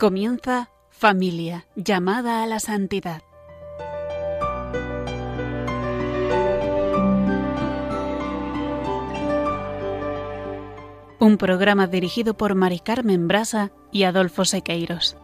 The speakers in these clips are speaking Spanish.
Comienza Familia, llamada a la santidad. Un programa dirigido por Mari Carmen Brasa y Adolfo Sequeiros.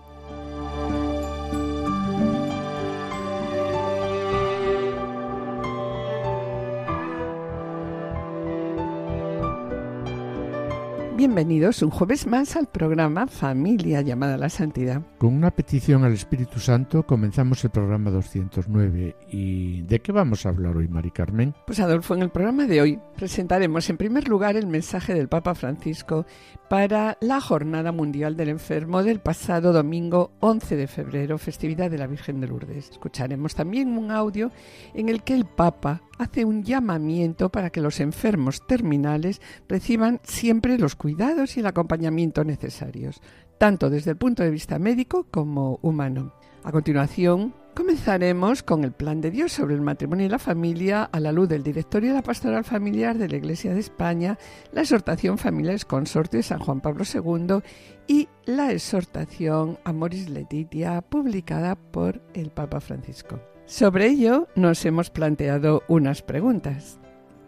Bienvenidos un jueves más al programa Familia llamada a la Santidad. Con una petición al Espíritu Santo comenzamos el programa 209. ¿Y de qué vamos a hablar hoy, Mari Carmen? Pues Adolfo, en el programa de hoy presentaremos en primer lugar el mensaje del Papa Francisco para la Jornada Mundial del Enfermo del pasado domingo 11 de febrero, festividad de la Virgen de Lourdes. Escucharemos también un audio en el que el Papa hace un llamamiento para que los enfermos terminales reciban siempre los cuidados y el acompañamiento necesarios, tanto desde el punto de vista médico como humano. A continuación, comenzaremos con el plan de Dios sobre el matrimonio y la familia a la luz del directorio de la pastoral familiar de la Iglesia de España, la exhortación Familiares Consorte de San Juan Pablo II y la exhortación Amoris Letitia publicada por el Papa Francisco. Sobre ello nos hemos planteado unas preguntas.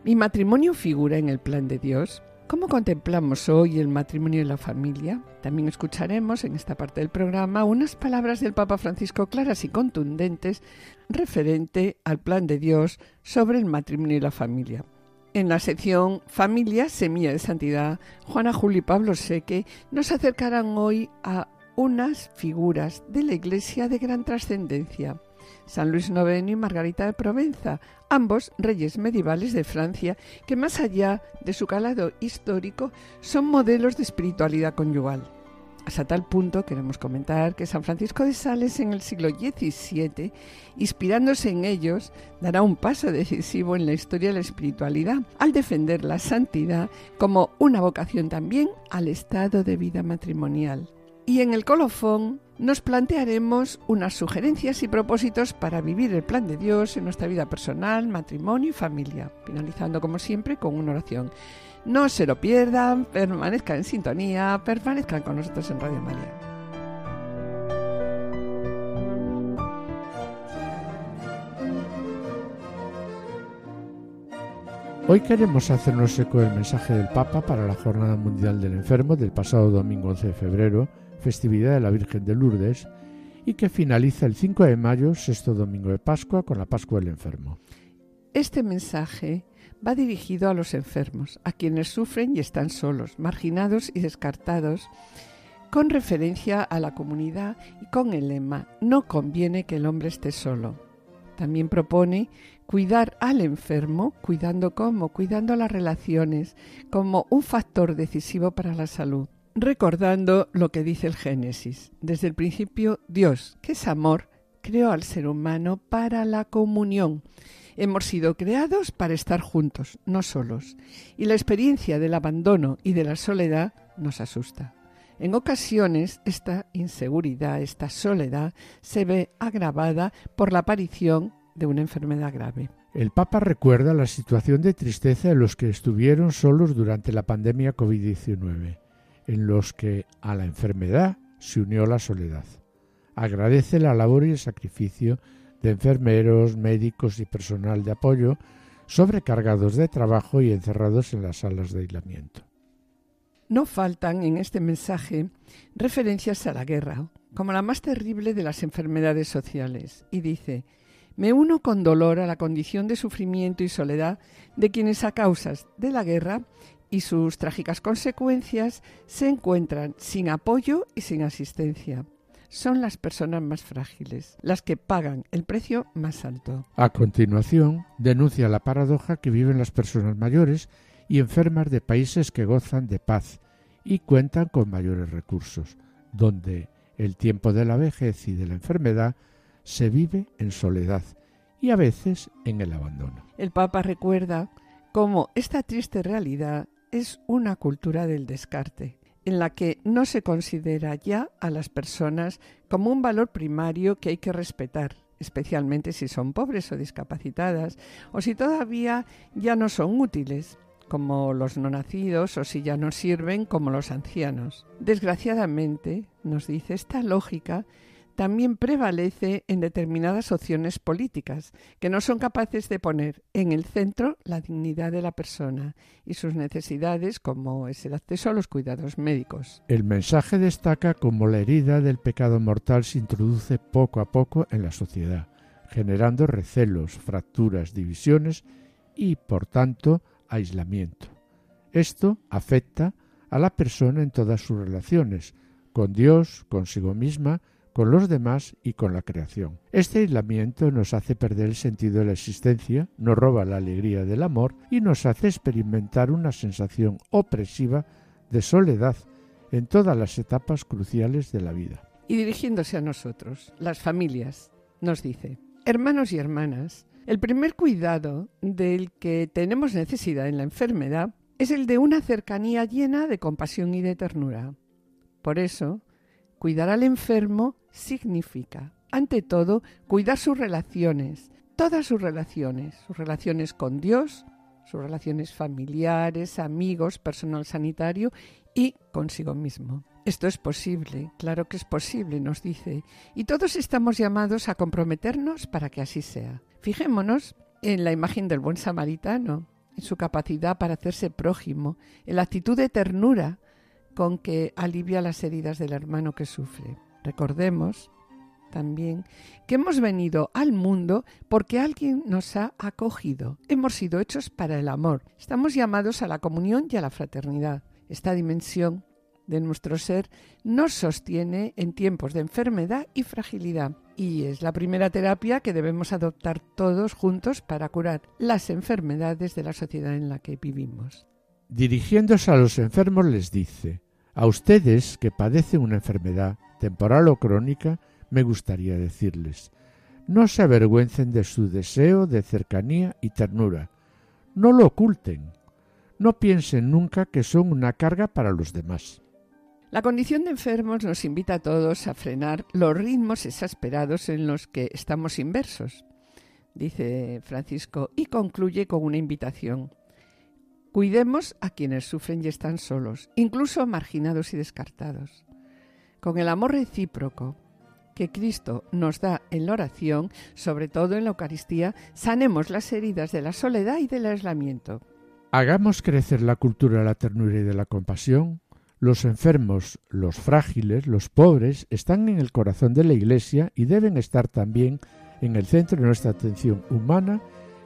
¿Mi matrimonio figura en el plan de Dios? ¿Cómo contemplamos hoy el matrimonio y la familia? También escucharemos en esta parte del programa unas palabras del Papa Francisco claras y contundentes referente al plan de Dios sobre el matrimonio y la familia. En la sección Familia, Semilla de Santidad, Juana Juli y Pablo Seque nos acercarán hoy a unas figuras de la Iglesia de gran trascendencia San Luis IX y Margarita de Provenza, ambos reyes medievales de Francia que más allá de su calado histórico son modelos de espiritualidad conyugal. Hasta tal punto queremos comentar que San Francisco de Sales en el siglo XVII, inspirándose en ellos, dará un paso decisivo en la historia de la espiritualidad al defender la santidad como una vocación también al estado de vida matrimonial. Y en el colofón nos plantearemos unas sugerencias y propósitos para vivir el plan de Dios en nuestra vida personal, matrimonio y familia, finalizando como siempre con una oración. No se lo pierdan, permanezcan en sintonía, permanezcan con nosotros en Radio María. Hoy queremos hacernos eco del mensaje del Papa para la Jornada Mundial del Enfermo del pasado domingo 11 de febrero, festividad de la Virgen de Lourdes, y que finaliza el 5 de mayo, sexto domingo de Pascua, con la Pascua del Enfermo. Este mensaje va dirigido a los enfermos, a quienes sufren y están solos, marginados y descartados, con referencia a la comunidad y con el lema No conviene que el hombre esté solo. También propone cuidar al enfermo, cuidando cómo, cuidando las relaciones, como un factor decisivo para la salud recordando lo que dice el Génesis. Desde el principio, Dios, que es amor, creó al ser humano para la comunión. Hemos sido creados para estar juntos, no solos. Y la experiencia del abandono y de la soledad nos asusta. En ocasiones esta inseguridad, esta soledad, se ve agravada por la aparición de una enfermedad grave. El Papa recuerda la situación de tristeza de los que estuvieron solos durante la pandemia COVID-19 en los que a la enfermedad se unió la soledad. Agradece la labor y el sacrificio de enfermeros, médicos y personal de apoyo sobrecargados de trabajo y encerrados en las salas de aislamiento. No faltan en este mensaje referencias a la guerra, como la más terrible de las enfermedades sociales, y dice, me uno con dolor a la condición de sufrimiento y soledad de quienes a causas de la guerra y sus trágicas consecuencias se encuentran sin apoyo y sin asistencia. Son las personas más frágiles, las que pagan el precio más alto. A continuación, denuncia la paradoja que viven las personas mayores y enfermas de países que gozan de paz y cuentan con mayores recursos, donde el tiempo de la vejez y de la enfermedad se vive en soledad y a veces en el abandono. El Papa recuerda cómo esta triste realidad es una cultura del descarte, en la que no se considera ya a las personas como un valor primario que hay que respetar, especialmente si son pobres o discapacitadas, o si todavía ya no son útiles, como los no nacidos, o si ya no sirven, como los ancianos. Desgraciadamente, nos dice, esta lógica también prevalece en determinadas opciones políticas, que no son capaces de poner en el centro la dignidad de la persona y sus necesidades, como es el acceso a los cuidados médicos. El mensaje destaca cómo la herida del pecado mortal se introduce poco a poco en la sociedad, generando recelos, fracturas, divisiones y, por tanto, aislamiento. Esto afecta a la persona en todas sus relaciones, con Dios, consigo misma, con los demás y con la creación. Este aislamiento nos hace perder el sentido de la existencia, nos roba la alegría del amor y nos hace experimentar una sensación opresiva de soledad en todas las etapas cruciales de la vida. Y dirigiéndose a nosotros, las familias, nos dice, hermanos y hermanas, el primer cuidado del que tenemos necesidad en la enfermedad es el de una cercanía llena de compasión y de ternura. Por eso, Cuidar al enfermo significa, ante todo, cuidar sus relaciones, todas sus relaciones, sus relaciones con Dios, sus relaciones familiares, amigos, personal sanitario y consigo mismo. Esto es posible, claro que es posible, nos dice, y todos estamos llamados a comprometernos para que así sea. Fijémonos en la imagen del buen samaritano, en su capacidad para hacerse prójimo, en la actitud de ternura con que alivia las heridas del hermano que sufre. Recordemos también que hemos venido al mundo porque alguien nos ha acogido. Hemos sido hechos para el amor. Estamos llamados a la comunión y a la fraternidad. Esta dimensión de nuestro ser nos sostiene en tiempos de enfermedad y fragilidad. Y es la primera terapia que debemos adoptar todos juntos para curar las enfermedades de la sociedad en la que vivimos. Dirigiéndose a los enfermos les dice, a ustedes que padecen una enfermedad, temporal o crónica, me gustaría decirles, no se avergüencen de su deseo de cercanía y ternura, no lo oculten, no piensen nunca que son una carga para los demás. La condición de enfermos nos invita a todos a frenar los ritmos exasperados en los que estamos inversos, dice Francisco, y concluye con una invitación. Cuidemos a quienes sufren y están solos, incluso marginados y descartados. Con el amor recíproco que Cristo nos da en la oración, sobre todo en la Eucaristía, sanemos las heridas de la soledad y del aislamiento. Hagamos crecer la cultura de la ternura y de la compasión. Los enfermos, los frágiles, los pobres están en el corazón de la Iglesia y deben estar también en el centro de nuestra atención humana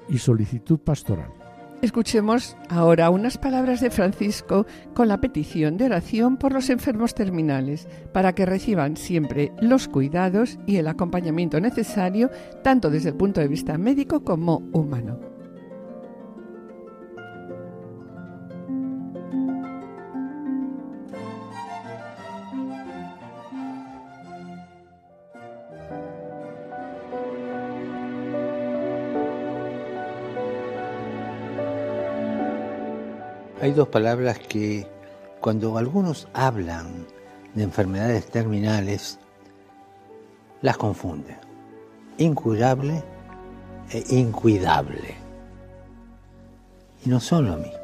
y solicitud pastoral. Escuchemos ahora unas palabras de Francisco con la petición de oración por los enfermos terminales, para que reciban siempre los cuidados y el acompañamiento necesario, tanto desde el punto de vista médico como humano. Hay dos palabras que cuando algunos hablan de enfermedades terminales, las confunden. Incurable e incuidable. Y no son lo mismo.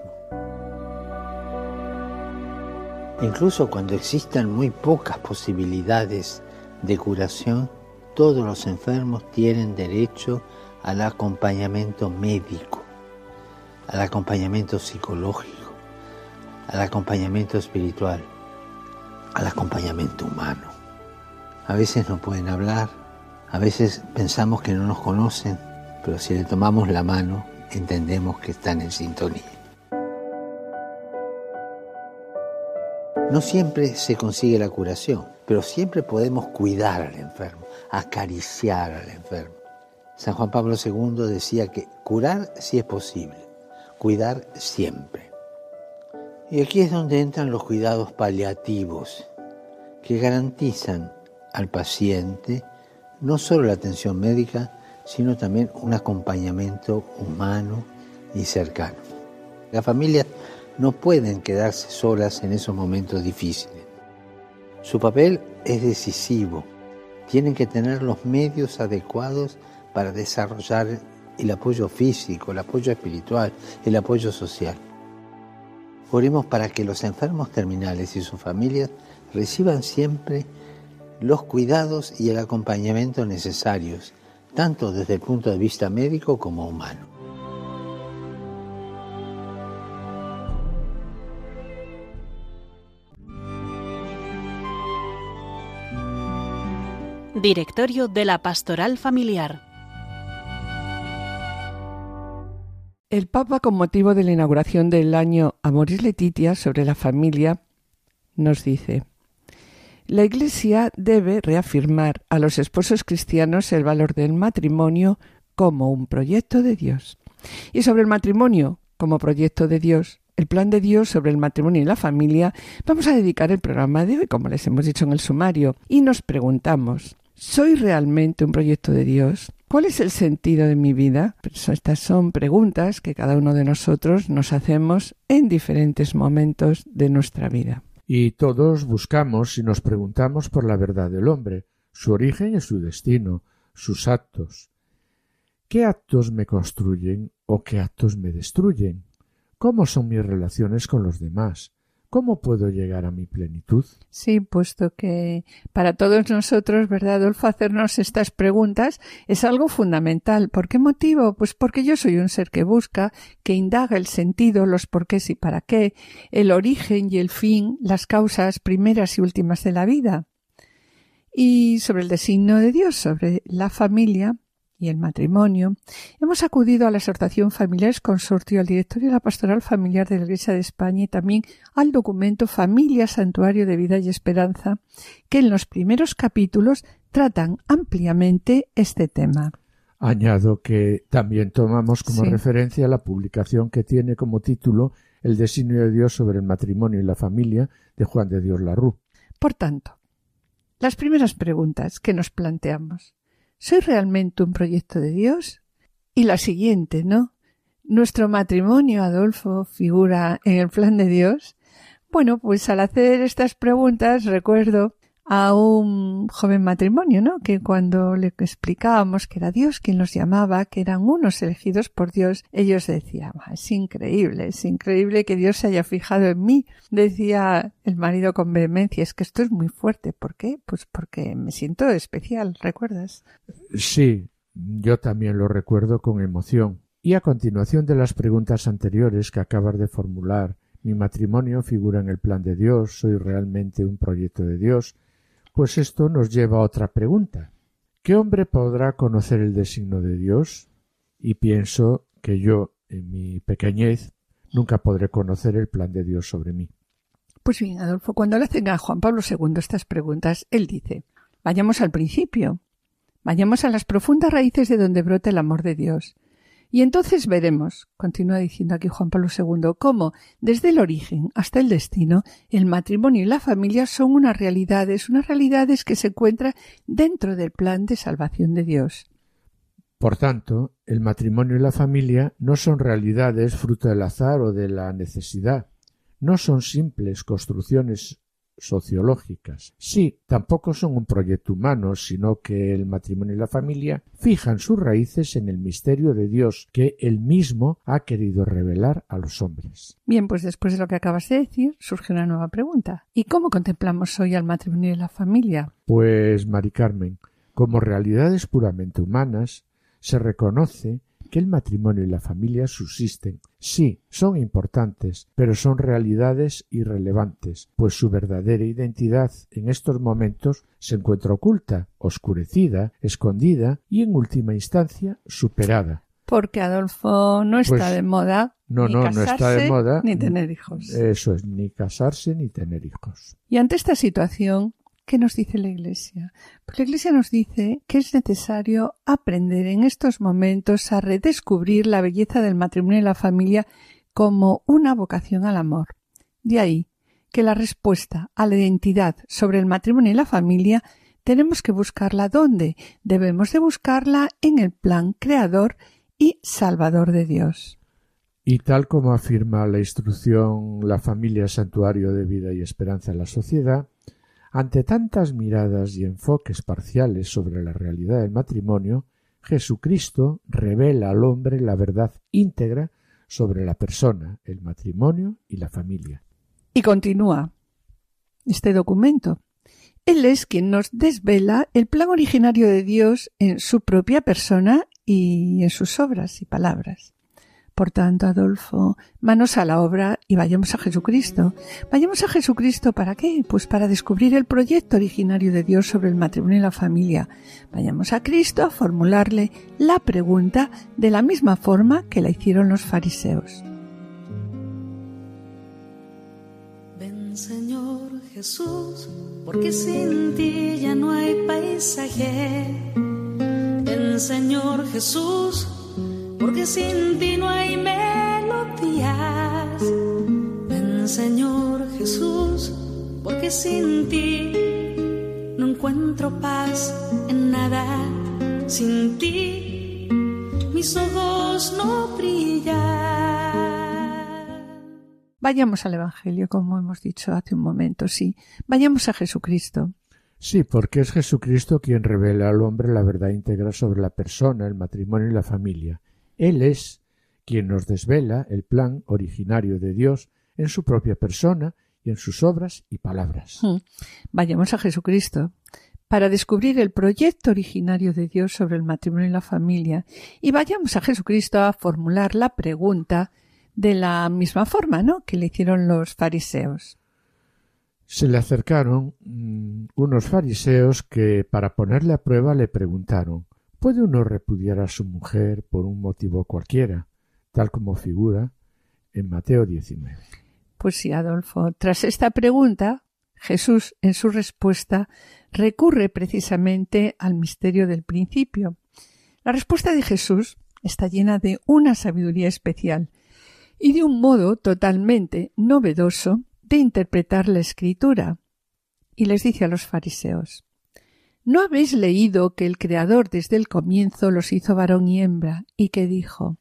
Incluso cuando existan muy pocas posibilidades de curación, todos los enfermos tienen derecho al acompañamiento médico, al acompañamiento psicológico al acompañamiento espiritual, al acompañamiento humano. A veces no pueden hablar, a veces pensamos que no nos conocen, pero si le tomamos la mano entendemos que están en sintonía. No siempre se consigue la curación, pero siempre podemos cuidar al enfermo, acariciar al enfermo. San Juan Pablo II decía que curar sí es posible, cuidar siempre. Y aquí es donde entran los cuidados paliativos, que garantizan al paciente no solo la atención médica, sino también un acompañamiento humano y cercano. Las familias no pueden quedarse solas en esos momentos difíciles. Su papel es decisivo. Tienen que tener los medios adecuados para desarrollar el apoyo físico, el apoyo espiritual, el apoyo social. Oremos para que los enfermos terminales y sus familias reciban siempre los cuidados y el acompañamiento necesarios, tanto desde el punto de vista médico como humano. Directorio de la Pastoral Familiar El Papa, con motivo de la inauguración del año Amoris Letitia sobre la familia, nos dice La Iglesia debe reafirmar a los esposos cristianos el valor del matrimonio como un proyecto de Dios. Y sobre el matrimonio como proyecto de Dios, el plan de Dios sobre el matrimonio y la familia, vamos a dedicar el programa de hoy, como les hemos dicho en el sumario, y nos preguntamos ¿Soy realmente un proyecto de Dios? ¿Cuál es el sentido de mi vida? Pues estas son preguntas que cada uno de nosotros nos hacemos en diferentes momentos de nuestra vida. Y todos buscamos y nos preguntamos por la verdad del hombre, su origen y su destino, sus actos. ¿Qué actos me construyen o qué actos me destruyen? ¿Cómo son mis relaciones con los demás? ¿Cómo puedo llegar a mi plenitud? Sí, puesto que para todos nosotros, ¿verdad, Adolfo? Hacernos estas preguntas es algo fundamental. ¿Por qué motivo? Pues porque yo soy un ser que busca, que indaga el sentido, los porqués y para qué, el origen y el fin, las causas primeras y últimas de la vida. Y sobre el designio de Dios, sobre la familia, y el matrimonio, hemos acudido a la exhortación Familiares Consortio, al directorio de la Pastoral Familiar de la Iglesia de España y también al documento Familia Santuario de Vida y Esperanza, que en los primeros capítulos tratan ampliamente este tema. Añado que también tomamos como referencia la publicación que tiene como título El designio de Dios sobre el matrimonio y la familia de Juan de Dios Larrú. Por tanto, las primeras preguntas que nos planteamos. ¿Soy realmente un proyecto de Dios? Y la siguiente, ¿no? ¿Nuestro matrimonio, Adolfo, figura en el plan de Dios? Bueno, pues al hacer estas preguntas recuerdo a un joven matrimonio, ¿no? Que cuando le explicábamos que era Dios quien los llamaba, que eran unos elegidos por Dios, ellos decían, es increíble, es increíble que Dios se haya fijado en mí. Decía el marido con vehemencia, es que esto es muy fuerte. ¿Por qué? Pues porque me siento especial, ¿recuerdas? Sí, yo también lo recuerdo con emoción. Y a continuación de las preguntas anteriores que acabas de formular, mi matrimonio figura en el plan de Dios, soy realmente un proyecto de Dios, pues esto nos lleva a otra pregunta. ¿Qué hombre podrá conocer el designo de Dios? Y pienso que yo, en mi pequeñez, nunca podré conocer el plan de Dios sobre mí. Pues bien, Adolfo, cuando le hacen a Juan Pablo II estas preguntas, él dice Vayamos al principio, vayamos a las profundas raíces de donde brota el amor de Dios, y entonces veremos, continúa diciendo aquí Juan Pablo II, cómo, desde el origen hasta el destino, el matrimonio y la familia son unas realidades, unas realidades que se encuentran dentro del plan de salvación de Dios. Por tanto, el matrimonio y la familia no son realidades fruto del azar o de la necesidad, no son simples construcciones sociológicas. Sí, tampoco son un proyecto humano, sino que el matrimonio y la familia fijan sus raíces en el misterio de Dios que él mismo ha querido revelar a los hombres. Bien, pues después de lo que acabas de decir, surge una nueva pregunta. ¿Y cómo contemplamos hoy al matrimonio y la familia? Pues, Mari Carmen, como realidades puramente humanas, se reconoce que el matrimonio y la familia subsisten. Sí, son importantes, pero son realidades irrelevantes, pues su verdadera identidad en estos momentos se encuentra oculta, oscurecida, escondida y en última instancia superada. Porque Adolfo no está Pues, de moda No, ni no, no casarse está de moda. ni tener hijos. Eso es, ni casarse ni tener hijos. Y ante esta situación, ¿qué nos dice la Iglesia? Pues la Iglesia nos dice que es necesario aprender en estos momentos a redescubrir la belleza del matrimonio y la familia como una vocación al amor. De ahí que la respuesta a la identidad sobre el matrimonio y la familia tenemos que buscarla ¿dónde? Debemos de buscarla en el plan creador y salvador de Dios. Y tal como afirma la instrucción La familia santuario de vida y esperanza en la sociedad, ante tantas miradas y enfoques parciales sobre la realidad del matrimonio, Jesucristo revela al hombre la verdad íntegra sobre la persona, el matrimonio y la familia. Y continúa este documento. Él es quien nos desvela el plan originario de Dios en su propia persona y en sus obras y palabras. Por tanto, Adolfo, manos a la obra y vayamos a Jesucristo. Vayamos a Jesucristo para qué? Pues para descubrir el proyecto originario de Dios sobre el matrimonio y la familia. Vayamos a Cristo a formularle la pregunta de la misma forma que la hicieron los fariseos. Ven Señor Jesús, porque sin ti ya no hay paisaje. Ven Señor Jesús porque sin ti no hay melodías. Ven Señor Jesús, porque sin ti no encuentro paz en nada. Sin ti mis ojos no brillan. Vayamos al Evangelio, como hemos dicho hace un momento, sí. Vayamos a Jesucristo. Sí, porque es Jesucristo quien revela al hombre la verdad íntegra sobre la persona, el matrimonio y la familia. Él es quien nos desvela el plan originario de Dios en su propia persona y en sus obras y palabras. Hmm. Vayamos a Jesucristo para descubrir el proyecto originario de Dios sobre el matrimonio y la familia y vayamos a Jesucristo a formular la pregunta de la misma forma, ¿no? que le hicieron los fariseos. Se le acercaron mm, unos fariseos que para ponerle a prueba le preguntaron ¿Puede uno repudiar a su mujer por un motivo cualquiera, tal como figura en Mateo 19? Pues sí, Adolfo. Tras esta pregunta, Jesús, en su respuesta, recurre precisamente al misterio del principio. La respuesta de Jesús está llena de una sabiduría especial y de un modo totalmente novedoso de interpretar la escritura. Y les dice a los fariseos ¿No habéis leído que el Creador desde el comienzo los hizo varón y hembra, y que dijo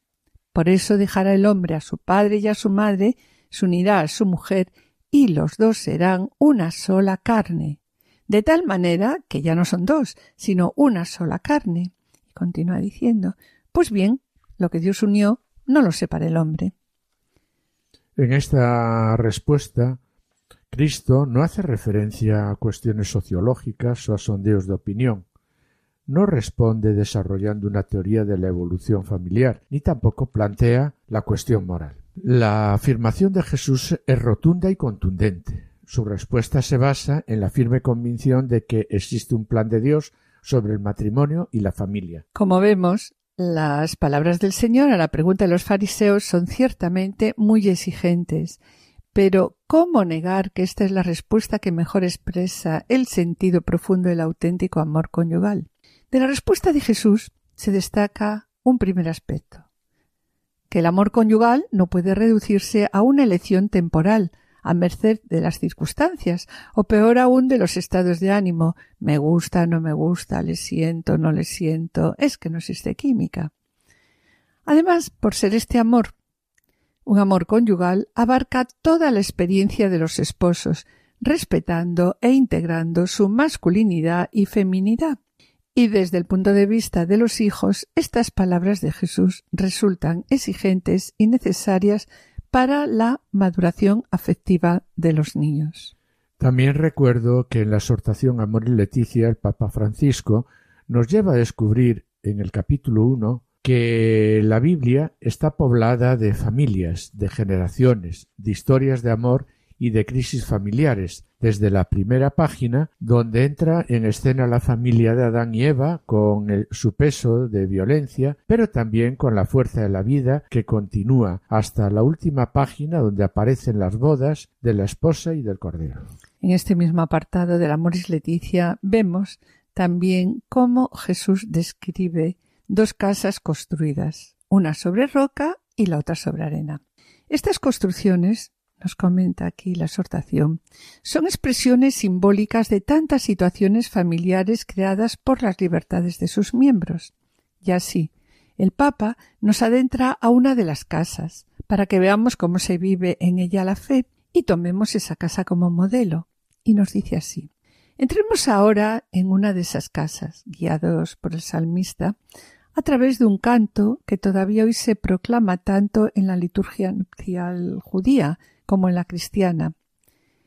Por eso dejará el hombre a su padre y a su madre, se unirá a su mujer, y los dos serán una sola carne, de tal manera que ya no son dos, sino una sola carne. Y continúa diciendo Pues bien, lo que Dios unió, no lo separa el hombre. En esta respuesta Cristo no hace referencia a cuestiones sociológicas o a sondeos de opinión. No responde desarrollando una teoría de la evolución familiar, ni tampoco plantea la cuestión moral. La afirmación de Jesús es rotunda y contundente. Su respuesta se basa en la firme convicción de que existe un plan de Dios sobre el matrimonio y la familia. Como vemos, las palabras del Señor a la pregunta de los fariseos son ciertamente muy exigentes pero, ¿cómo negar que esta es la respuesta que mejor expresa el sentido profundo del auténtico amor conyugal? De la respuesta de Jesús se destaca un primer aspecto, que el amor conyugal no puede reducirse a una elección temporal, a merced de las circunstancias, o peor aún de los estados de ánimo me gusta, no me gusta, le siento, no le siento, es que no existe química. Además, por ser este amor un amor conyugal abarca toda la experiencia de los esposos, respetando e integrando su masculinidad y feminidad. Y desde el punto de vista de los hijos, estas palabras de Jesús resultan exigentes y necesarias para la maduración afectiva de los niños. También recuerdo que en la exhortación Amor y Leticia el Papa Francisco nos lleva a descubrir en el capítulo 1 que la Biblia está poblada de familias, de generaciones, de historias de amor y de crisis familiares, desde la primera página, donde entra en escena la familia de Adán y Eva con su peso de violencia, pero también con la fuerza de la vida que continúa hasta la última página donde aparecen las bodas de la esposa y del cordero. En este mismo apartado del Amor Leticia vemos también cómo Jesús describe dos casas construidas, una sobre roca y la otra sobre arena. Estas construcciones, nos comenta aquí la exhortación, son expresiones simbólicas de tantas situaciones familiares creadas por las libertades de sus miembros. Y así, el Papa nos adentra a una de las casas, para que veamos cómo se vive en ella la fe y tomemos esa casa como modelo. Y nos dice así Entremos ahora en una de esas casas, guiados por el salmista, a través de un canto que todavía hoy se proclama tanto en la liturgia nupcial judía como en la cristiana.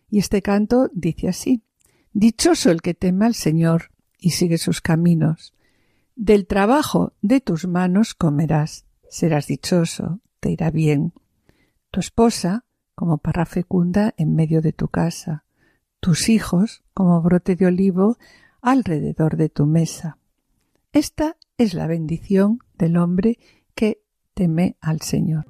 Y este canto dice así Dichoso el que teme al Señor y sigue sus caminos. Del trabajo de tus manos comerás, serás dichoso, te irá bien. Tu esposa como parra fecunda en medio de tu casa, tus hijos como brote de olivo alrededor de tu mesa. Esta es la bendición del hombre que teme al Señor.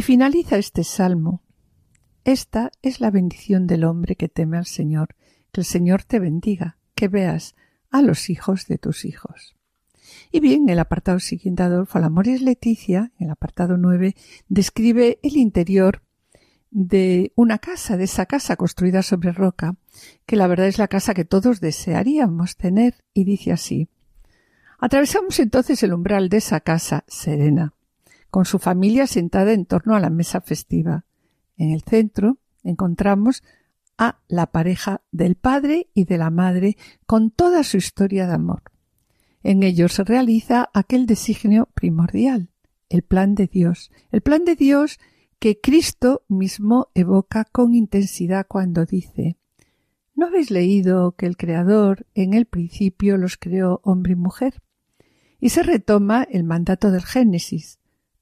Y finaliza este salmo. Esta es la bendición del hombre que teme al Señor. Que el Señor te bendiga, que veas a los hijos de tus hijos. Y bien, el apartado siguiente, Adolfo Lamoris Leticia, el apartado 9, describe el interior de una casa, de esa casa construida sobre roca, que la verdad es la casa que todos desearíamos tener, y dice así. Atravesamos entonces el umbral de esa casa serena, con su familia sentada en torno a la mesa festiva. En el centro encontramos a la pareja del padre y de la madre con toda su historia de amor. En ellos se realiza aquel designio primordial, el plan de Dios, el plan de Dios que Cristo mismo evoca con intensidad cuando dice ¿No habéis leído que el Creador en el principio los creó hombre y mujer? Y se retoma el mandato del Génesis,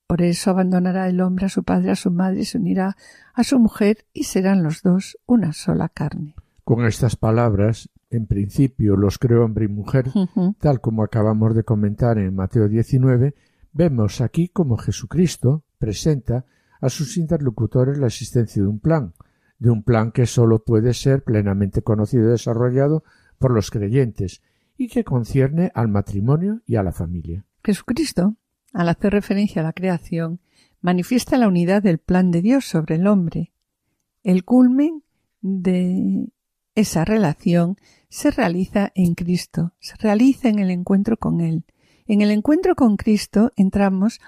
por eso abandonará el hombre a su padre, a su madre, y se unirá a su mujer, y serán los dos una sola carne. Con estas palabras, en principio los creó hombre y mujer, tal como acabamos de comentar en Mateo 19, vemos aquí como Jesucristo presenta a sus interlocutores la existencia de un plan, de un plan que sólo puede ser plenamente conocido y desarrollado por los creyentes y que concierne al matrimonio y a la familia. Jesucristo al hacer referencia a la creación, manifiesta la unidad del plan de Dios sobre el hombre. El culmen de esa relación se realiza en Cristo, se realiza en el encuentro con Él. En el encuentro con Cristo entramos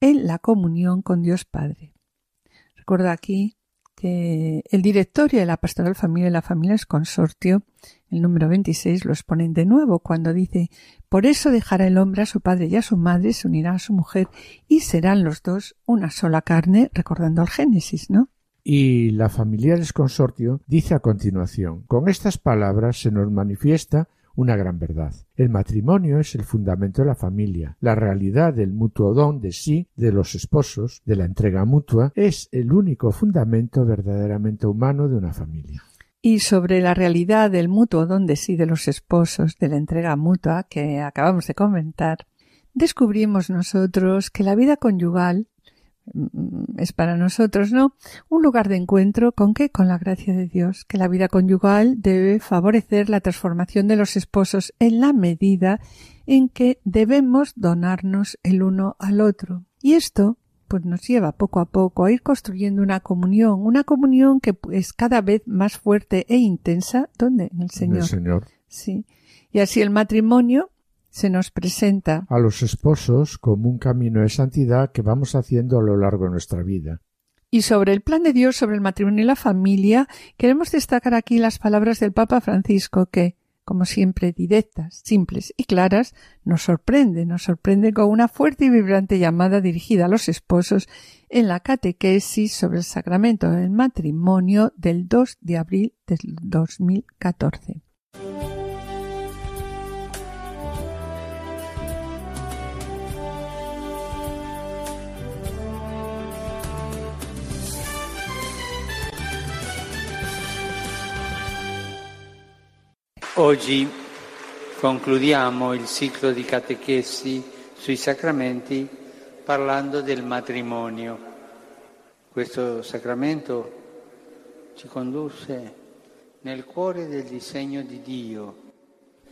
en la comunión con Dios Padre. Recuerdo aquí que el directorio de la Pastoral Familia y la Familia es Consortio, el número 26, lo exponen de nuevo cuando dice Por eso dejará el hombre a su padre y a su madre, se unirá a su mujer y serán los dos una sola carne, recordando al Génesis, ¿no? Y la Familiares Consortio dice a continuación Con estas palabras se nos manifiesta una gran verdad. El matrimonio es el fundamento de la familia. La realidad del mutuo don de sí de los esposos, de la entrega mutua, es el único fundamento verdaderamente humano de una familia. Y sobre la realidad del mutuo don de sí de los esposos, de la entrega mutua que acabamos de comentar, descubrimos nosotros que la vida conyugal Mm, es para nosotros, ¿no? Un lugar de encuentro con qué? Con la gracia de Dios, que la vida conyugal debe favorecer la transformación de los esposos en la medida en que debemos donarnos el uno al otro. Y esto pues nos lleva poco a poco a ir construyendo una comunión, una comunión que es cada vez más fuerte e intensa, ¿dónde? En el Señor. El Señor. Sí. Y así el matrimonio se nos presenta a los esposos como un camino de santidad que vamos haciendo a lo largo de nuestra vida. Y sobre el plan de Dios sobre el matrimonio y la familia, queremos destacar aquí las palabras del Papa Francisco que, como siempre directas, simples y claras, nos sorprende, nos sorprende con una fuerte y vibrante llamada dirigida a los esposos en la catequesis sobre el sacramento del matrimonio del 2 de abril del 2014. Oggi concludiamo il ciclo di catechesi sui sacramenti parlando del matrimonio. Questo sacramento ci conduce nel cuore del disegno di Dio.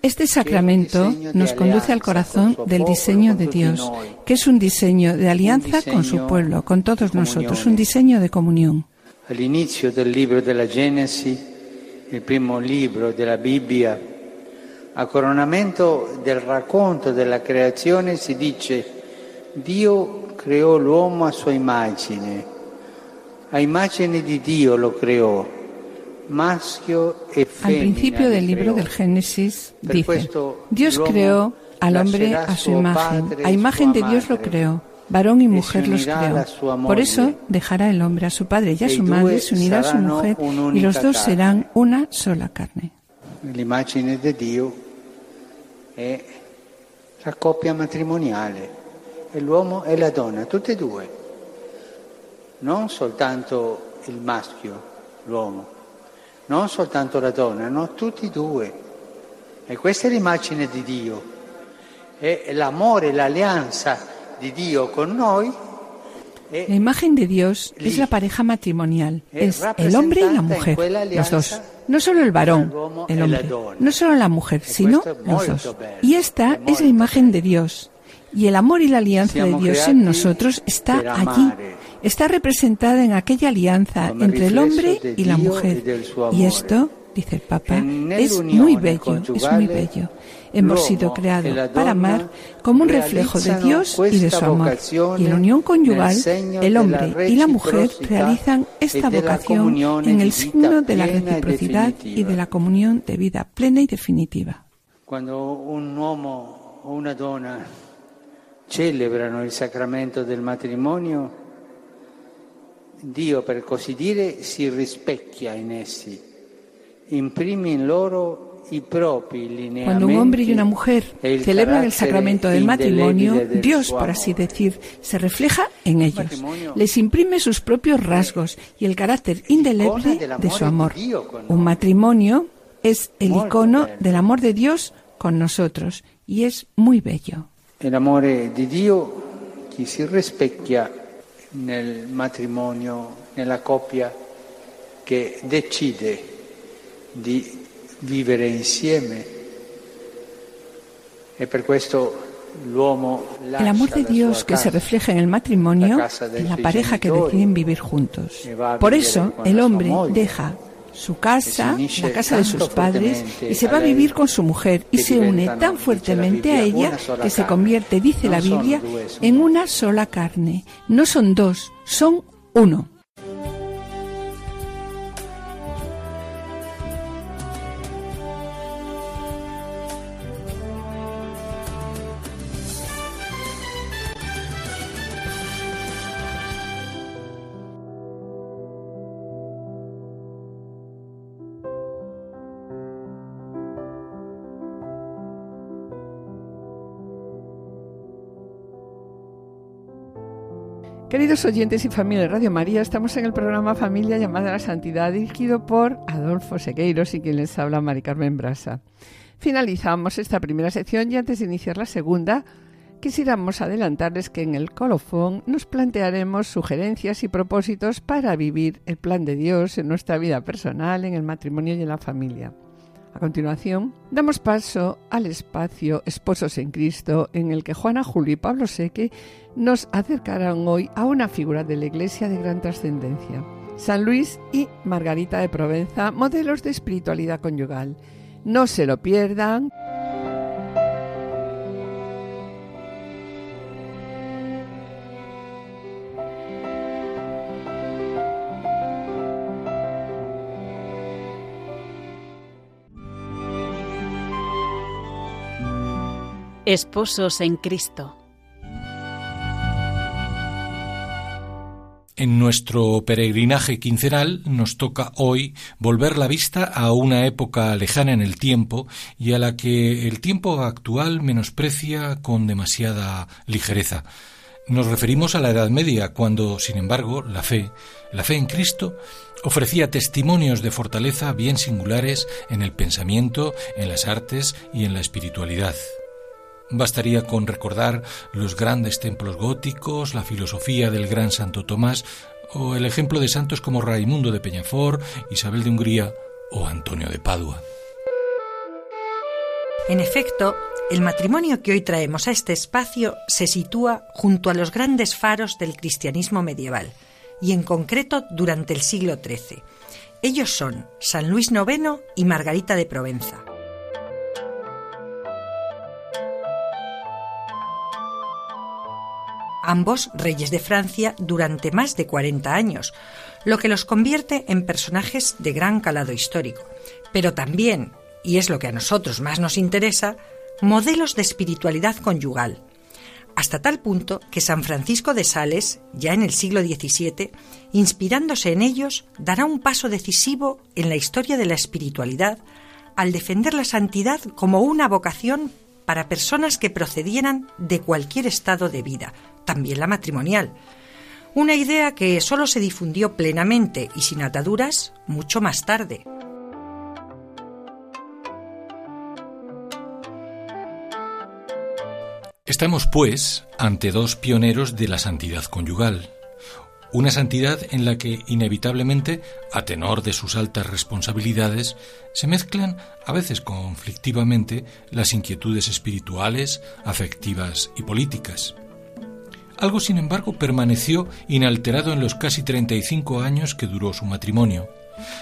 Este sacramento nos conduce al corazón del diseño de Dios, que es un diseño de alianza con su pueblo, con todos nosotros, un diseño de comunión. All'inizio del libro della Genesi il primo libro della Bibbia, a coronamento del racconto della creazione si dice Dio creò l'uomo a sua immagine, a immagine di Dio lo creò, maschio e. Al principio del libro del Génesis dice, Dios creó al hombre a su imagen, a imagen de Dios lo creó varón y mujer los creó. Por eso dejará el hombre a su padre y a su madre, se unirá a su mujer y los dos serán una sola carne. L'immagine di Dio è la coppia matrimoniale, è l'uomo e la donna, tutte e due, non soltanto il maschio, l'uomo, non soltanto la donna, no, tutti e due. E questa è l'immagine di Dio, è l'amore, l'alleanza la imagen de Dios es la pareja matrimonial, es el hombre y la mujer, los dos. No solo el varón, el hombre, no solo la mujer, sino los dos. Y esta es la imagen de Dios. Y el amor y la alianza de Dios en nosotros está allí. Está representada en aquella alianza entre el hombre y la mujer. Y esto, dice el Papa, es muy bello, es muy bello. Hemos sido creados para amar como un reflejo de Dios y de su amor. Y en la unión conyugal, el hombre y la mujer realizan esta vocación en el signo de la reciprocidad y de la comunión de vida plena y definitiva. Cuando un uomo o una donna celebrano il sacramento del matrimonio, Dio, per così dire, si rispecchia in essi, imprime in loro cuando un hombre y una mujer celebran el sacramento del matrimonio, Dios, por así decir, se refleja en ellos. Les imprime sus propios rasgos y el carácter indeleble de su amor. Un matrimonio es el icono del amor de Dios con nosotros y es muy bello. El amor de Dios que se rispecchia nel matrimonio, nella coppia che decide di vivere insieme. E per questo el amor de Dios que se refleja en el matrimonio, en la pareja que deciden vivir juntos. Por eso el hombre deja su casa, la casa de sus padres, y se va a vivir con su mujer y se une tan fuertemente a ella que se convierte, dice la Biblia, en una sola carne. No son dos, son uno. Queridos oyentes y familia de Radio María, estamos en el programa Familia llamada a la Santidad, dirigido por Adolfo Sequeiros y quien les habla, Mari Carmen Brasa. Finalizamos esta primera sección y antes de iniciar la segunda, quisiéramos adelantarles que en el colofón nos plantearemos sugerencias y propósitos para vivir el plan de Dios en nuestra vida personal, en el matrimonio y en la familia. A continuación, damos paso al espacio Esposos en Cristo, en el que Juana Julio y Pablo Seque nos acercarán hoy a una figura de la Iglesia de gran trascendencia. San Luis y Margarita de Provenza, modelos de espiritualidad conyugal. No se lo pierdan. Esposos en Cristo. En nuestro peregrinaje quincenal nos toca hoy volver la vista a una época lejana en el tiempo y a la que el tiempo actual menosprecia con demasiada ligereza. Nos referimos a la Edad Media, cuando, sin embargo, la fe, la fe en Cristo, ofrecía testimonios de fortaleza bien singulares en el pensamiento, en las artes y en la espiritualidad. Bastaría con recordar los grandes templos góticos, la filosofía del gran Santo Tomás o el ejemplo de santos como Raimundo de Peñafort, Isabel de Hungría o Antonio de Padua. En efecto, el matrimonio que hoy traemos a este espacio se sitúa junto a los grandes faros del cristianismo medieval, y en concreto durante el siglo XIII. Ellos son San Luis IX y Margarita de Provenza. Ambos reyes de Francia durante más de 40 años, lo que los convierte en personajes de gran calado histórico, pero también, y es lo que a nosotros más nos interesa, modelos de espiritualidad conyugal, hasta tal punto que San Francisco de Sales, ya en el siglo XVII, inspirándose en ellos, dará un paso decisivo en la historia de la espiritualidad al defender la santidad como una vocación para personas que procedieran de cualquier estado de vida, también la matrimonial. Una idea que solo se difundió plenamente y sin ataduras mucho más tarde. Estamos, pues, ante dos pioneros de la santidad conyugal, una santidad en la que inevitablemente, a tenor de sus altas responsabilidades, se mezclan, a veces conflictivamente, las inquietudes espirituales, afectivas y políticas. Algo, sin embargo, permaneció inalterado en los casi 35 años que duró su matrimonio.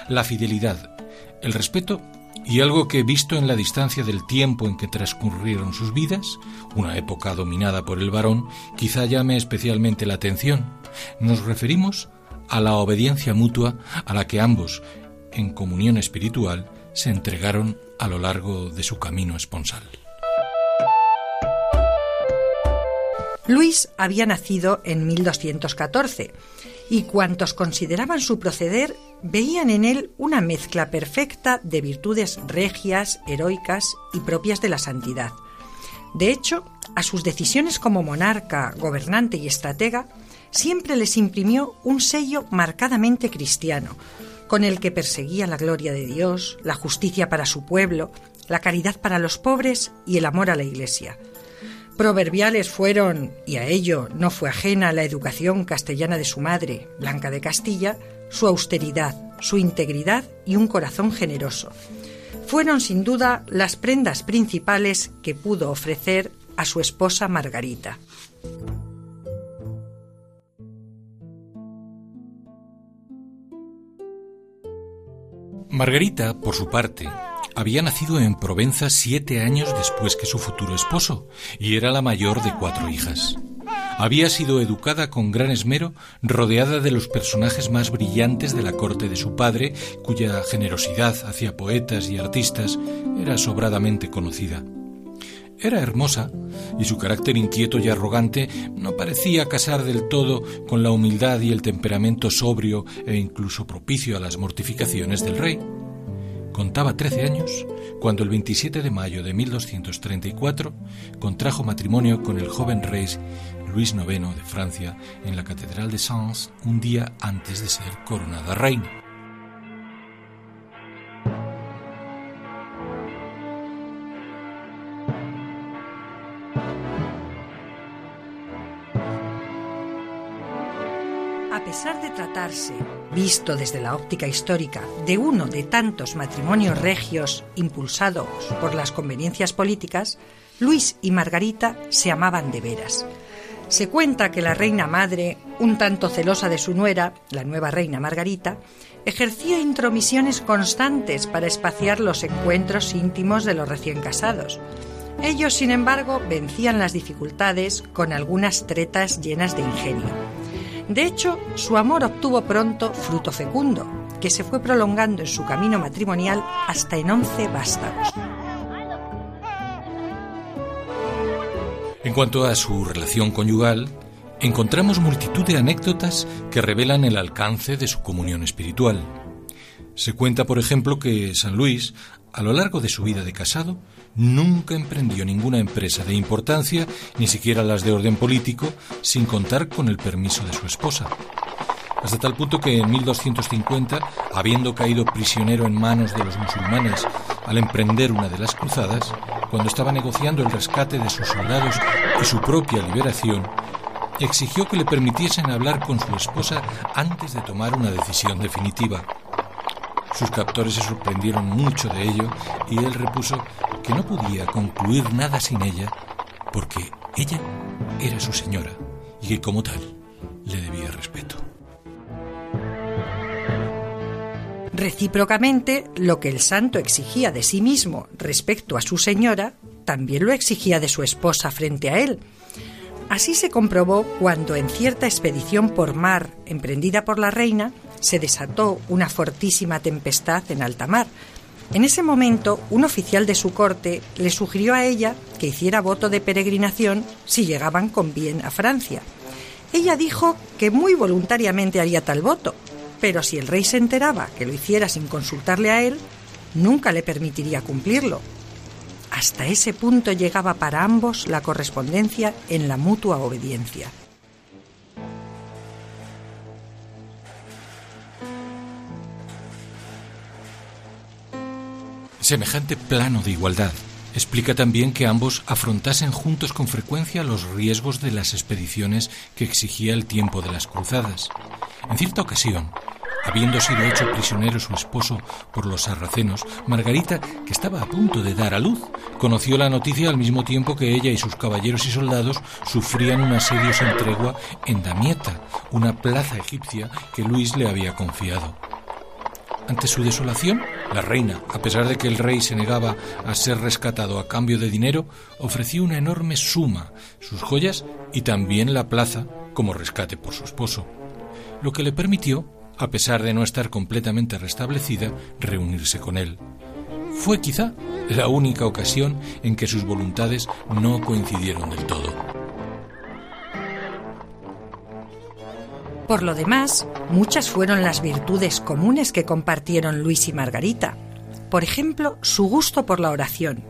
La fidelidad, el respeto y algo que, visto en la distancia del tiempo en que transcurrieron sus vidas, una época dominada por el varón, quizá llame especialmente la atención. Nos referimos a la obediencia mutua a la que ambos, en comunión espiritual, se entregaron a lo largo de su camino esponsal. Luis había nacido en 1214 y cuantos consideraban su proceder veían en él una mezcla perfecta de virtudes regias, heroicas y propias de la santidad. De hecho, a sus decisiones como monarca, gobernante y estratega siempre les imprimió un sello marcadamente cristiano, con el que perseguía la gloria de Dios, la justicia para su pueblo, la caridad para los pobres y el amor a la Iglesia. Proverbiales fueron, y a ello no fue ajena la educación castellana de su madre, Blanca de Castilla, su austeridad, su integridad y un corazón generoso. Fueron sin duda las prendas principales que pudo ofrecer a su esposa Margarita. Margarita, por su parte, había nacido en Provenza siete años después que su futuro esposo y era la mayor de cuatro hijas. Había sido educada con gran esmero, rodeada de los personajes más brillantes de la corte de su padre, cuya generosidad hacia poetas y artistas era sobradamente conocida. Era hermosa, y su carácter inquieto y arrogante no parecía casar del todo con la humildad y el temperamento sobrio e incluso propicio a las mortificaciones del rey. Contaba 13 años cuando el 27 de mayo de 1234 contrajo matrimonio con el joven rey Luis IX de Francia en la Catedral de Sens un día antes de ser coronada reina. A pesar de tratarse, visto desde la óptica histórica, de uno de tantos matrimonios regios impulsados por las conveniencias políticas, Luis y Margarita se amaban de veras. Se cuenta que la reina madre, un tanto celosa de su nuera, la nueva reina Margarita, ejercía intromisiones constantes para espaciar los encuentros íntimos de los recién casados. Ellos, sin embargo, vencían las dificultades con algunas tretas llenas de ingenio. De hecho, su amor obtuvo pronto fruto fecundo, que se fue prolongando en su camino matrimonial hasta en once vástagos. En cuanto a su relación conyugal, encontramos multitud de anécdotas que revelan el alcance de su comunión espiritual. Se cuenta, por ejemplo, que San Luis, a lo largo de su vida de casado, nunca emprendió ninguna empresa de importancia, ni siquiera las de orden político, sin contar con el permiso de su esposa. Hasta tal punto que en 1250, habiendo caído prisionero en manos de los musulmanes al emprender una de las cruzadas, cuando estaba negociando el rescate de sus soldados y su propia liberación, exigió que le permitiesen hablar con su esposa antes de tomar una decisión definitiva. Sus captores se sorprendieron mucho de ello y él repuso que no podía concluir nada sin ella porque ella era su señora y que como tal le debía respeto. Recíprocamente, lo que el santo exigía de sí mismo respecto a su señora, también lo exigía de su esposa frente a él. Así se comprobó cuando en cierta expedición por mar emprendida por la reina, se desató una fortísima tempestad en alta mar. En ese momento, un oficial de su corte le sugirió a ella que hiciera voto de peregrinación si llegaban con bien a Francia. Ella dijo que muy voluntariamente haría tal voto, pero si el rey se enteraba que lo hiciera sin consultarle a él, nunca le permitiría cumplirlo. Hasta ese punto llegaba para ambos la correspondencia en la mutua obediencia. Semejante plano de igualdad explica también que ambos afrontasen juntos con frecuencia los riesgos de las expediciones que exigía el tiempo de las cruzadas. En cierta ocasión, habiendo sido hecho prisionero su esposo por los sarracenos, Margarita, que estaba a punto de dar a luz, conoció la noticia al mismo tiempo que ella y sus caballeros y soldados sufrían un asedio sin tregua en Damieta, una plaza egipcia que Luis le había confiado. Ante su desolación, la reina, a pesar de que el rey se negaba a ser rescatado a cambio de dinero, ofreció una enorme suma, sus joyas y también la plaza como rescate por su esposo, lo que le permitió, a pesar de no estar completamente restablecida, reunirse con él. Fue quizá la única ocasión en que sus voluntades no coincidieron del todo. Por lo demás, muchas fueron las virtudes comunes que compartieron Luis y Margarita. Por ejemplo, su gusto por la oración.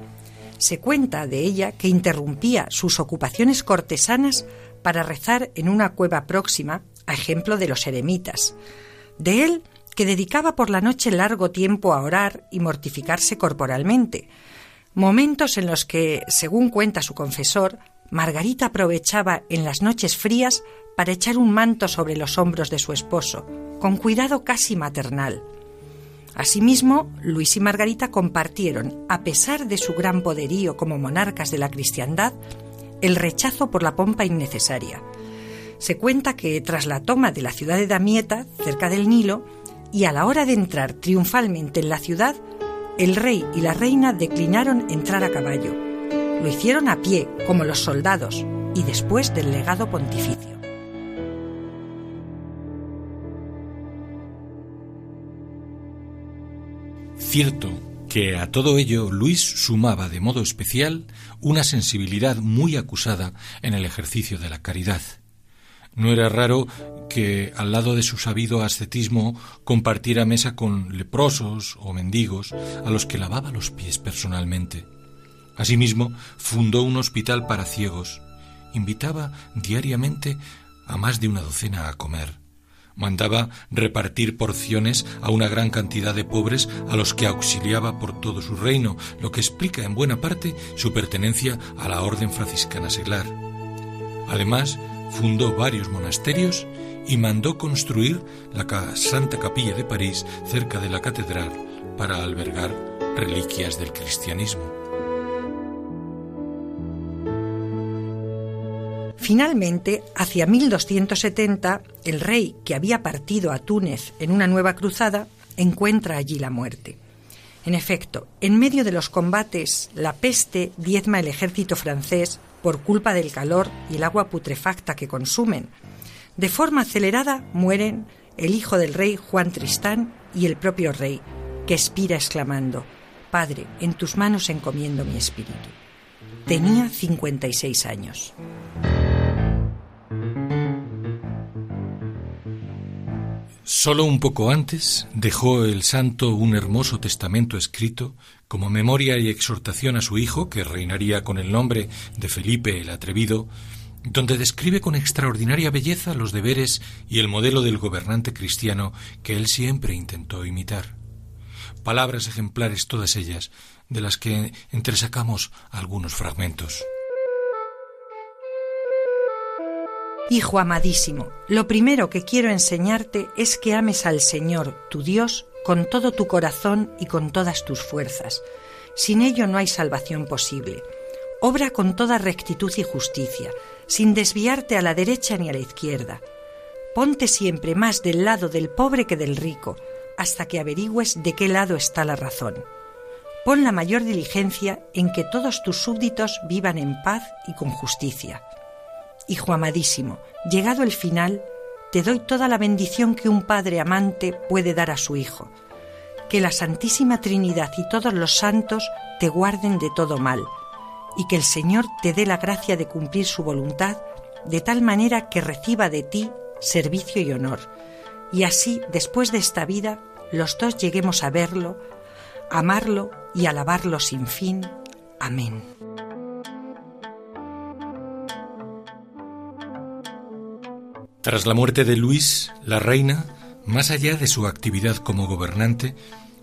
Se cuenta de ella que interrumpía sus ocupaciones cortesanas para rezar en una cueva próxima, a ejemplo de los eremitas. De él, que dedicaba por la noche largo tiempo a orar y mortificarse corporalmente, momentos en los que, según cuenta su confesor, Margarita aprovechaba en las noches frías para echar un manto sobre los hombros de su esposo, con cuidado casi maternal. Asimismo, Luis y Margarita compartieron, a pesar de su gran poderío como monarcas de la cristiandad, el rechazo por la pompa innecesaria. Se cuenta que tras la toma de la ciudad de Damieta, cerca del Nilo, y a la hora de entrar triunfalmente en la ciudad, el rey y la reina declinaron entrar a caballo. Lo hicieron a pie, como los soldados, y después del legado pontificio. Cierto que a todo ello Luis sumaba de modo especial una sensibilidad muy acusada en el ejercicio de la caridad. No era raro que al lado de su sabido ascetismo compartiera mesa con leprosos o mendigos a los que lavaba los pies personalmente. Asimismo, fundó un hospital para ciegos. Invitaba diariamente a más de una docena a comer mandaba repartir porciones a una gran cantidad de pobres a los que auxiliaba por todo su reino, lo que explica en buena parte su pertenencia a la orden franciscana seglar. Además, fundó varios monasterios y mandó construir la Santa Capilla de París cerca de la catedral para albergar reliquias del cristianismo. Finalmente, hacia 1270, el rey, que había partido a Túnez en una nueva cruzada, encuentra allí la muerte. En efecto, en medio de los combates, la peste diezma el ejército francés por culpa del calor y el agua putrefacta que consumen. De forma acelerada mueren el hijo del rey Juan Tristán y el propio rey, que expira exclamando, Padre, en tus manos encomiendo mi espíritu. Tenía 56 años. Solo un poco antes dejó el santo un hermoso testamento escrito como memoria y exhortación a su hijo, que reinaría con el nombre de Felipe el Atrevido, donde describe con extraordinaria belleza los deberes y el modelo del gobernante cristiano que él siempre intentó imitar. Palabras ejemplares todas ellas, de las que entresacamos algunos fragmentos. Hijo amadísimo, lo primero que quiero enseñarte es que ames al Señor, tu Dios, con todo tu corazón y con todas tus fuerzas. Sin ello no hay salvación posible. Obra con toda rectitud y justicia, sin desviarte a la derecha ni a la izquierda. Ponte siempre más del lado del pobre que del rico, hasta que averigües de qué lado está la razón. Pon la mayor diligencia en que todos tus súbditos vivan en paz y con justicia. Hijo amadísimo, llegado el final, te doy toda la bendición que un padre amante puede dar a su hijo. Que la Santísima Trinidad y todos los santos te guarden de todo mal, y que el Señor te dé la gracia de cumplir su voluntad de tal manera que reciba de ti servicio y honor, y así, después de esta vida, los dos lleguemos a verlo, amarlo y alabarlo sin fin. Amén. Tras la muerte de Luis, la reina, más allá de su actividad como gobernante,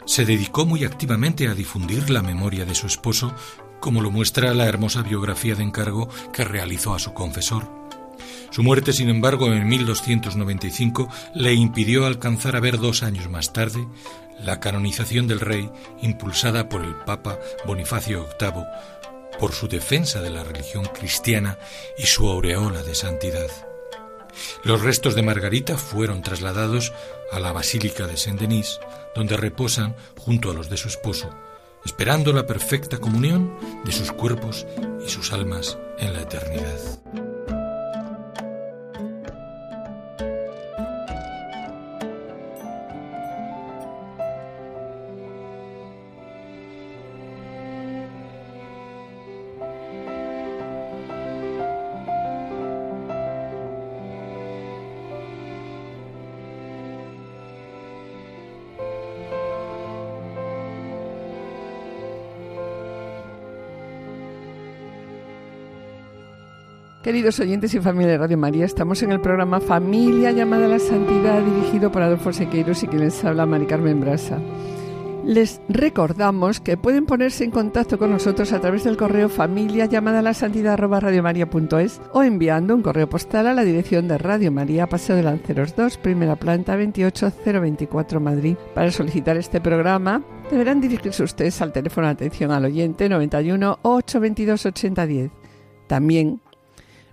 se dedicó muy activamente a difundir la memoria de su esposo, como lo muestra la hermosa biografía de encargo que realizó a su confesor. Su muerte, sin embargo, en 1295 le impidió alcanzar a ver dos años más tarde la canonización del rey impulsada por el Papa Bonifacio VIII por su defensa de la religión cristiana y su aureola de santidad. Los restos de Margarita fueron trasladados a la Basílica de Saint-Denis, donde reposan junto a los de su esposo, esperando la perfecta comunión de sus cuerpos y sus almas en la eternidad. Queridos oyentes y familia de Radio María, estamos en el programa Familia llamada a la Santidad, dirigido por Adolfo Sequeiros y quien les habla, Mari Carmen Brasa. Les recordamos que pueden ponerse en contacto con nosotros a través del correo familia llamada la santidad o enviando un correo postal a la dirección de Radio María, Paseo de Lanceros 2, primera planta 28024 Madrid. Para solicitar este programa deberán dirigirse ustedes al teléfono de atención al oyente 91 822 8010. También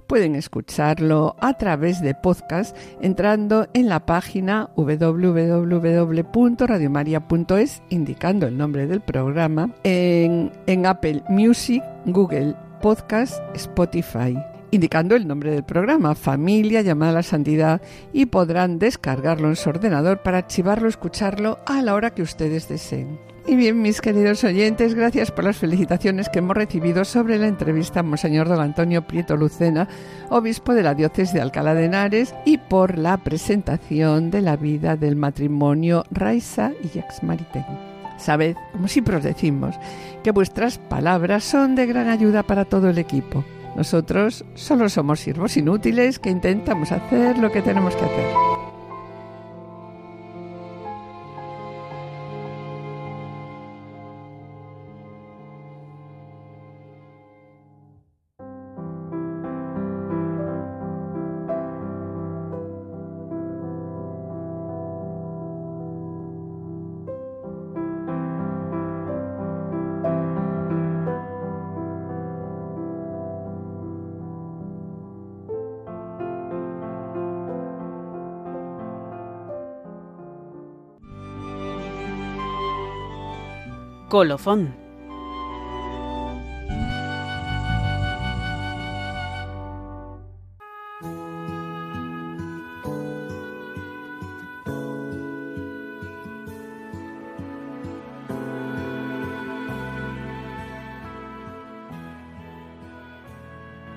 pueden escucharlo a través de podcast entrando en la página www.radiomaria.es indicando el nombre del programa en, en Apple Music, Google Podcast, Spotify indicando el nombre del programa, Familia llamada a la Santidad, y podrán descargarlo en su ordenador para archivarlo, escucharlo a la hora que ustedes deseen. Y bien, mis queridos oyentes, gracias por las felicitaciones que hemos recibido sobre la entrevista a Monseñor Don Antonio Prieto Lucena, obispo de la diócesis de Alcalá de Henares, y por la presentación de la vida del matrimonio Raiza y Maritain. Sabed, como siempre os decimos, que vuestras palabras son de gran ayuda para todo el equipo. Nosotros solo somos siervos inútiles que intentamos hacer lo que tenemos que hacer. Colofón.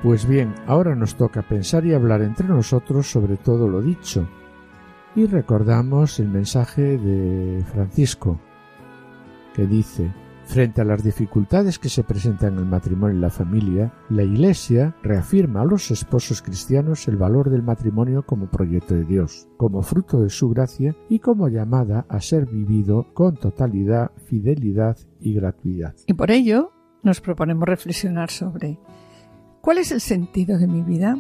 Pues bien, ahora nos toca pensar y hablar entre nosotros sobre todo lo dicho. Y recordamos el mensaje de Francisco, que dice, frente a las dificultades que se presentan en el matrimonio y la familia, la Iglesia reafirma a los esposos cristianos el valor del matrimonio como proyecto de Dios, como fruto de su gracia y como llamada a ser vivido con totalidad, fidelidad y gratuidad. Y por ello nos proponemos reflexionar sobre ¿Cuál es el sentido de mi vida?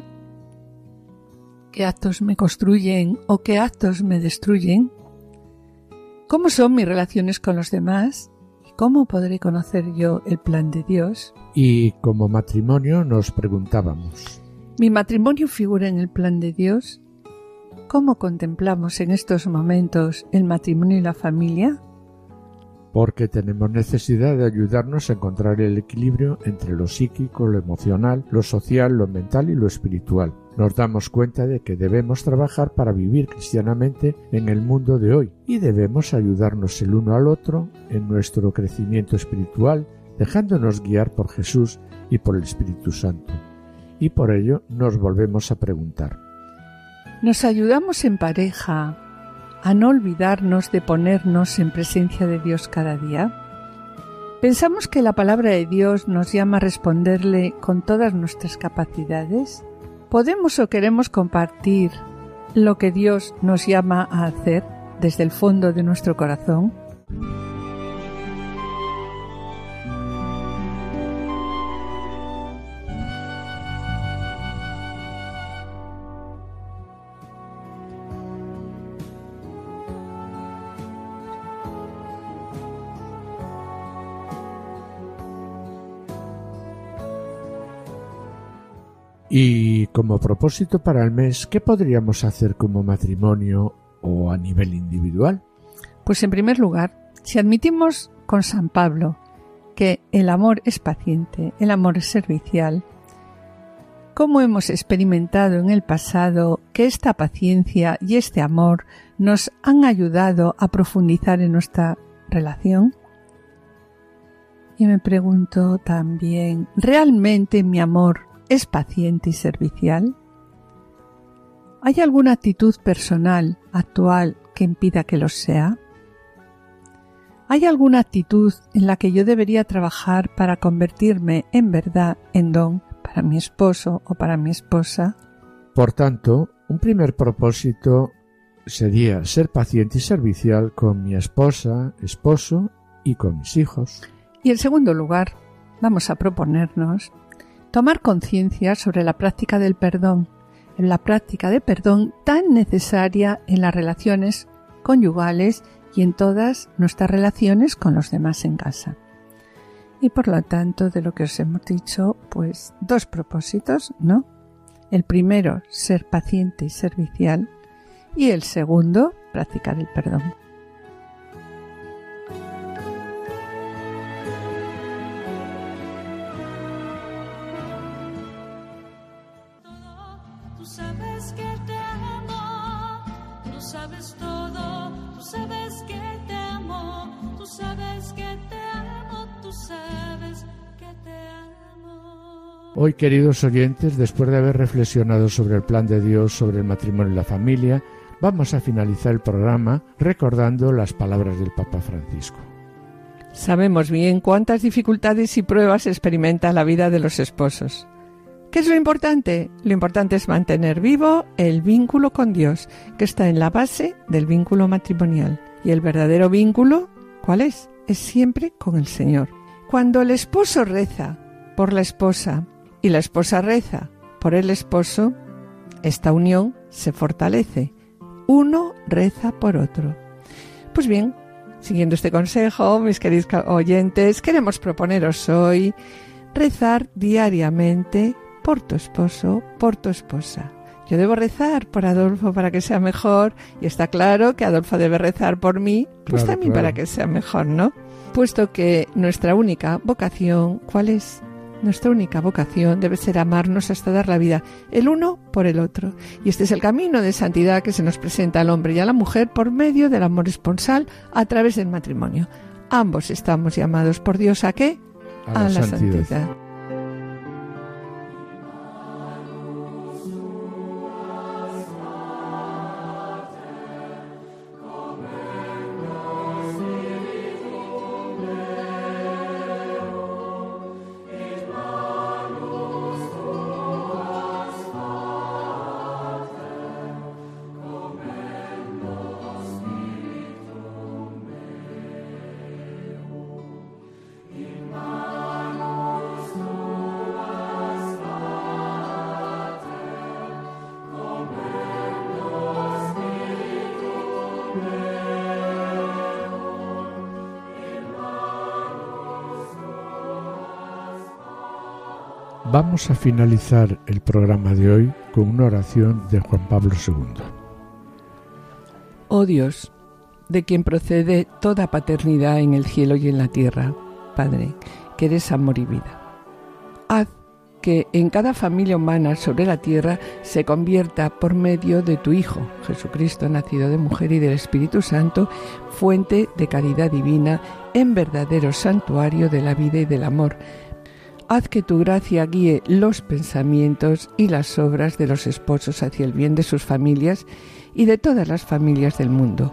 ¿Qué actos me construyen o qué actos me destruyen? ¿Cómo son mis relaciones con los demás? ¿Y cómo podré conocer yo el plan de Dios? Y como matrimonio nos preguntábamos. ¿Mi matrimonio figura en el plan de Dios? ¿Cómo contemplamos en estos momentos el matrimonio y la familia? porque tenemos necesidad de ayudarnos a encontrar el equilibrio entre lo psíquico, lo emocional, lo social, lo mental y lo espiritual. Nos damos cuenta de que debemos trabajar para vivir cristianamente en el mundo de hoy y debemos ayudarnos el uno al otro en nuestro crecimiento espiritual, dejándonos guiar por Jesús y por el Espíritu Santo. Y por ello nos volvemos a preguntar. ¿Nos ayudamos en pareja a no olvidarnos de ponernos en presencia de Dios cada día? ¿Pensamos que la palabra de Dios nos llama a responderle con todas nuestras capacidades? ¿Podemos o queremos compartir lo que Dios nos llama a hacer desde el fondo de nuestro corazón? Y como propósito para el mes, ¿qué podríamos hacer como matrimonio o a nivel individual? Pues en primer lugar, si admitimos con San Pablo que el amor es paciente, el amor es servicial, ¿cómo hemos experimentado en el pasado que esta paciencia y este amor nos han ayudado a profundizar en nuestra relación? Y me pregunto también, ¿realmente mi amor ¿Es paciente y servicial? ¿Hay alguna actitud personal actual que impida que lo sea? ¿Hay alguna actitud en la que yo debería trabajar para convertirme en verdad en don para mi esposo o para mi esposa? Por tanto, un primer propósito sería ser paciente y servicial con mi esposa, esposo y con mis hijos. Y en segundo lugar, vamos a proponernos tomar conciencia sobre la práctica del perdón, en la práctica de perdón tan necesaria en las relaciones conyugales y en todas nuestras relaciones con los demás en casa. Y por lo tanto, de lo que os hemos dicho, pues dos propósitos, ¿no? El primero, ser paciente y servicial, y el segundo, practicar el perdón. Hoy, queridos oyentes, después de haber reflexionado sobre el plan de Dios, sobre el matrimonio y la familia, vamos a finalizar el programa recordando las palabras del Papa Francisco. Sabemos bien cuántas dificultades y pruebas experimenta la vida de los esposos. ¿Qué es lo importante? Lo importante es mantener vivo el vínculo con Dios, que está en la base del vínculo matrimonial. Y el verdadero vínculo, ¿cuál es? Es siempre con el Señor. Cuando el esposo reza por la esposa, y la esposa reza por el esposo, esta unión se fortalece. Uno reza por otro. Pues bien, siguiendo este consejo, mis queridos oyentes, queremos proponeros hoy rezar diariamente por tu esposo, por tu esposa. Yo debo rezar por Adolfo para que sea mejor y está claro que Adolfo debe rezar por mí, pues también para que sea mejor, ¿no? puesto que nuestra única vocación, ¿cuál es? Nuestra única vocación debe ser amarnos hasta dar la vida el uno por el otro. Y este es el camino de santidad que se nos presenta al hombre y a la mujer por medio del amor esponsal a través del matrimonio. Ambos estamos llamados por Dios a qué? A la, santidad. Vamos a finalizar el programa de hoy con una oración de Juan Pablo II. Oh Dios, de quien procede toda paternidad en el cielo y en la tierra, Padre, que eres amor y vida. Haz que en cada familia humana sobre la tierra se convierta por medio de tu Hijo, Jesucristo, nacido de mujer y del Espíritu Santo, fuente de caridad divina, en verdadero santuario de la vida y del amor, haz que tu gracia guíe los pensamientos y las obras de los esposos hacia el bien de sus familias y de todas las familias del mundo.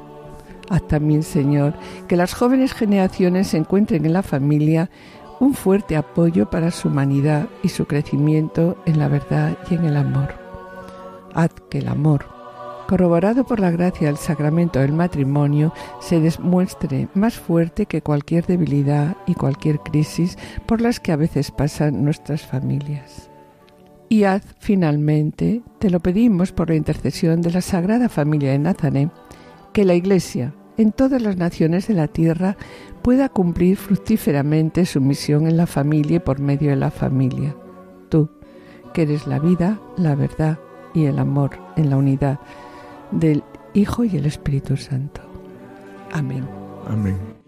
Haz también, Señor, que las jóvenes generaciones encuentren en la familia un fuerte apoyo para su humanidad y su crecimiento en la verdad y en el amor. Haz que el amor, corroborado por la gracia del sacramento del matrimonio, se demuestre más fuerte que cualquier debilidad y cualquier crisis por las que a veces pasan nuestras familias. Y haz finalmente, te lo pedimos por la intercesión de la Sagrada Familia de Nazaret, que la Iglesia, en todas las naciones de la tierra, pueda cumplir fructíferamente su misión en la familia y por medio de la familia. Tú, que eres la vida, la verdad y el amor en la unidad del Hijo y el Espíritu Santo. Amén. Amén.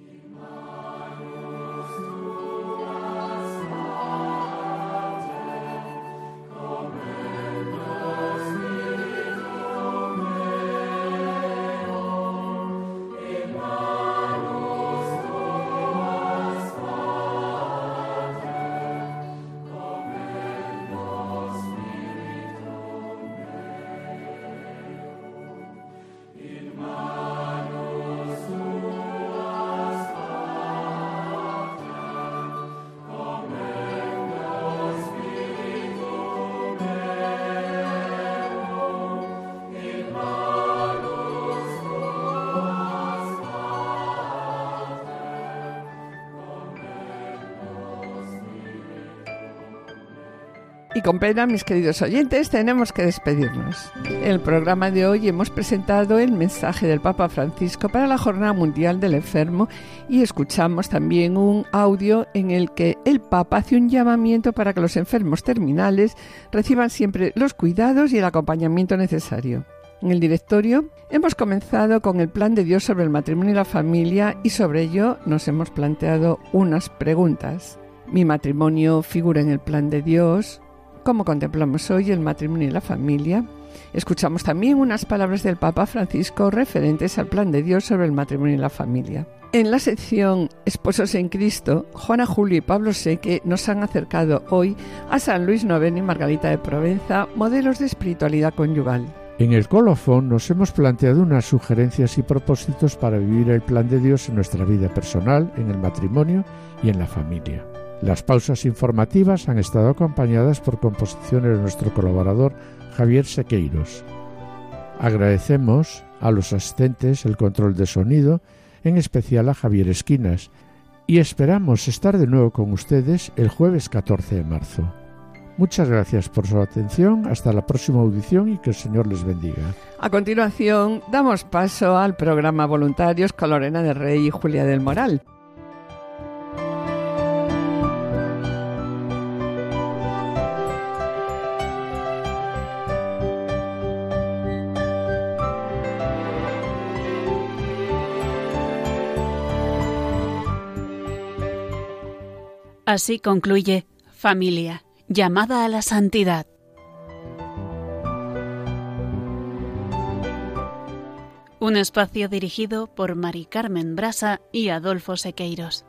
Con pena, mis queridos oyentes, tenemos que despedirnos. En el programa de hoy hemos presentado el mensaje del Papa Francisco para la Jornada Mundial del Enfermo y escuchamos también un audio en el que el Papa hace un llamamiento para que los enfermos terminales reciban siempre los cuidados y el acompañamiento necesario. En el directorio hemos comenzado con el plan de Dios sobre el matrimonio y la familia y sobre ello nos hemos planteado unas preguntas. ¿Mi matrimonio figura en el plan de Dios? Como contemplamos hoy el matrimonio y la familia, escuchamos también unas palabras del Papa Francisco referentes al plan de Dios sobre el matrimonio y la familia. En la sección Esposos en Cristo, Juana Julio y Pablo Seque nos han acercado hoy a San Luis Noveno y Margarita de Provenza, modelos de espiritualidad conyugal. En el colofón nos hemos planteado unas sugerencias y propósitos para vivir el plan de Dios en nuestra vida personal, en el matrimonio y en la familia. Las pausas informativas han estado acompañadas por composiciones de nuestro colaborador Javier Sequeiros. Agradecemos a los asistentes el control de sonido, en especial a Javier Esquinas, y esperamos estar de nuevo con ustedes el jueves 14 de marzo. Muchas gracias por su atención, hasta la próxima audición y que el Señor les bendiga. A continuación, damos paso al programa Voluntarios con Lorena de Rey y Julia del Moral. Así concluye Familia, llamada a la santidad. Un espacio dirigido por Mari Carmen Brasa y Adolfo Sequeiros.